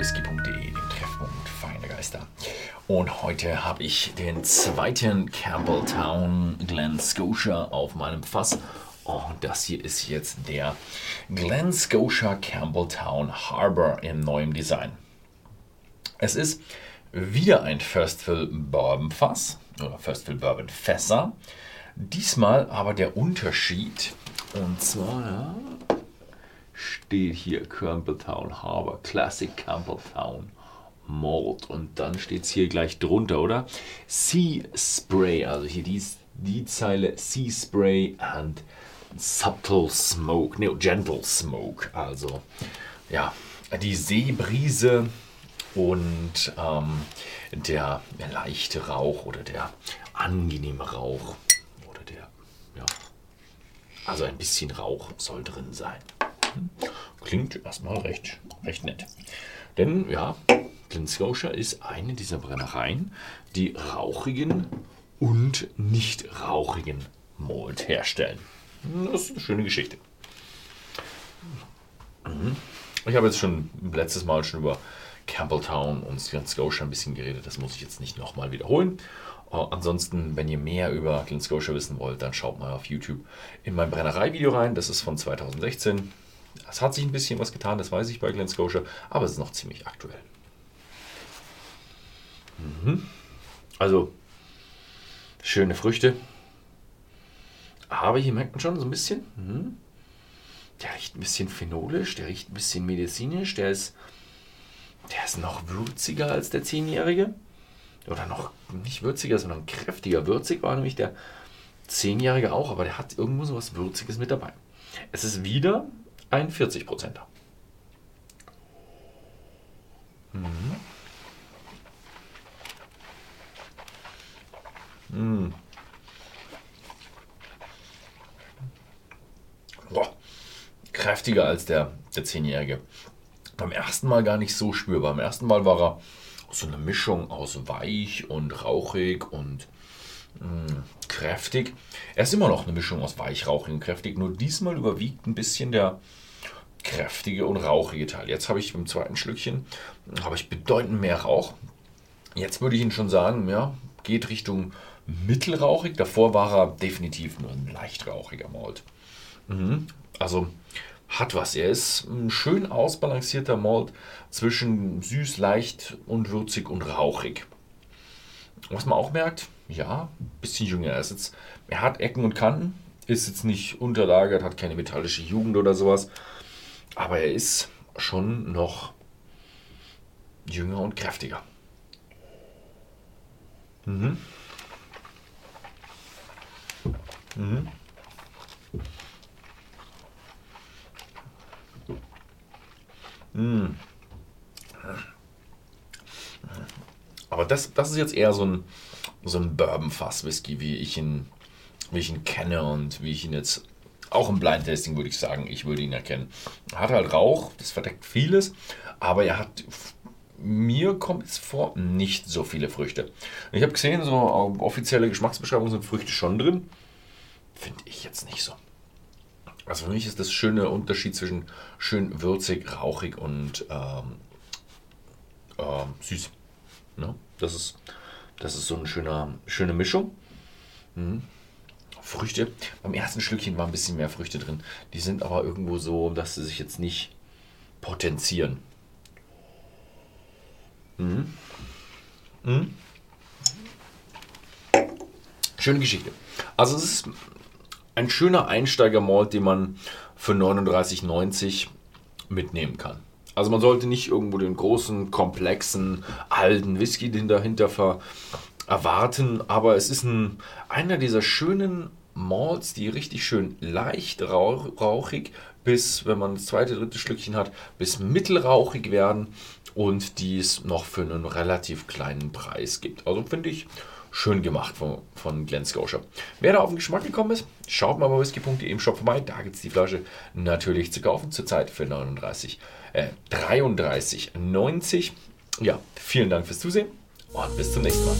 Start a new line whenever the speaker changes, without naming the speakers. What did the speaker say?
whisky.de, dem Treffpunkt Feine Geister. Und heute habe ich den zweiten Campbelltown Glen Scotia auf meinem Fass. Und das hier ist jetzt der Glen Scotia Campbelltown Harbor im neuen Design. Es ist wieder ein First Fill Bourbon Fass oder First Fill Bourbon Fässer. Diesmal aber der Unterschied. Und zwar steht hier Campbelltown Harbor, Classic Campbelltown Malt. Und dann steht es hier gleich drunter, oder? Sea Spray, also hier die, die Zeile Sea Spray and Subtle Smoke, ne, Gentle Smoke. Also ja, die Seebrise und ähm, der leichte Rauch oder der angenehme Rauch oder der, ja, also ein bisschen Rauch soll drin sein. Klingt erstmal recht, recht nett. Denn ja, Glen Scotia ist eine dieser Brennereien, die rauchigen und nicht rauchigen Malt herstellen. Das ist eine schöne Geschichte. Mhm. Ich habe jetzt schon letztes Mal schon über Campbelltown und Glen Scotia ein bisschen geredet. Das muss ich jetzt nicht nochmal wiederholen. Uh, ansonsten, wenn ihr mehr über Glen Scotia wissen wollt, dann schaut mal auf YouTube in mein Brennerei-Video rein. Das ist von 2016. Es hat sich ein bisschen was getan, das weiß ich bei Glen Scotia, aber es ist noch ziemlich aktuell. Mhm. Also, schöne Früchte. Aber hier merkt man schon so ein bisschen, mhm. der riecht ein bisschen phenolisch, der riecht ein bisschen medizinisch, der ist, der ist noch würziger als der Zehnjährige. Oder noch nicht würziger, sondern kräftiger. Würzig war nämlich der Zehnjährige auch, aber der hat irgendwo so was Würziges mit dabei. Es ist wieder ein 40 Prozenter. Mhm. Mhm. Boah, kräftiger als der, der 10-Jährige. Beim ersten Mal gar nicht so spürbar. Beim ersten Mal war er so eine Mischung aus weich und rauchig und mh, mm, kräftig. Er ist immer noch eine Mischung aus weich, rauchig und kräftig, nur diesmal überwiegt ein bisschen der, kräftige und rauchige Teil. Jetzt habe ich beim zweiten Schlückchen habe ich bedeutend mehr Rauch. Jetzt würde ich Ihnen schon sagen, ja, geht Richtung mittelrauchig. Davor war er definitiv nur ein leicht rauchiger Malt. Mhm. Also hat was. Er ist ein schön ausbalancierter Malt zwischen süß, leicht und würzig und rauchig. Was man auch merkt, ja, ein bisschen jünger. Er, ist jetzt, er hat Ecken und Kanten, ist jetzt nicht unterlagert, hat keine metallische Jugend oder sowas. Aber er ist schon noch jünger und kräftiger. Mhm. Mhm. Mhm. Aber das, das ist jetzt eher so ein, so ein Bourbon-Fass-Whisky, wie ich ihn, wie ich ihn kenne und wie ich ihn jetzt auch im Blind Tasting würde ich sagen, ich würde ihn erkennen. Er hat halt Rauch, das verdeckt vieles, aber er hat mir kommt es vor, nicht so viele Früchte. Ich habe gesehen, so offizielle Geschmacksbeschreibungen sind Früchte schon drin. Finde ich jetzt nicht so. Also für mich ist das schöne Unterschied zwischen schön würzig, rauchig und ähm, äh, süß. Ne? Das, ist, das ist so eine schöne, schöne Mischung. Mhm. Früchte. Beim ersten Schlückchen war ein bisschen mehr Früchte drin. Die sind aber irgendwo so, dass sie sich jetzt nicht potenzieren. Mhm. Mhm. Schöne Geschichte. Also es ist ein schöner Einsteiger-Malt, den man für 39,90 mitnehmen kann. Also man sollte nicht irgendwo den großen, komplexen, alten Whisky dahinter ver erwarten, aber es ist ein, einer dieser schönen Malts, die richtig schön leicht rauchig bis, wenn man das zweite, dritte Schlückchen hat, bis mittelrauchig werden und die es noch für einen relativ kleinen Preis gibt. Also finde ich schön gemacht von, von Glen Scotia. Wer da auf den Geschmack gekommen ist, schaut mal bei whisky.de im Shop vorbei. Da gibt es die Flasche natürlich zu kaufen. Zurzeit für 39, äh, 33,90. Ja, vielen Dank fürs Zusehen und bis zum nächsten Mal.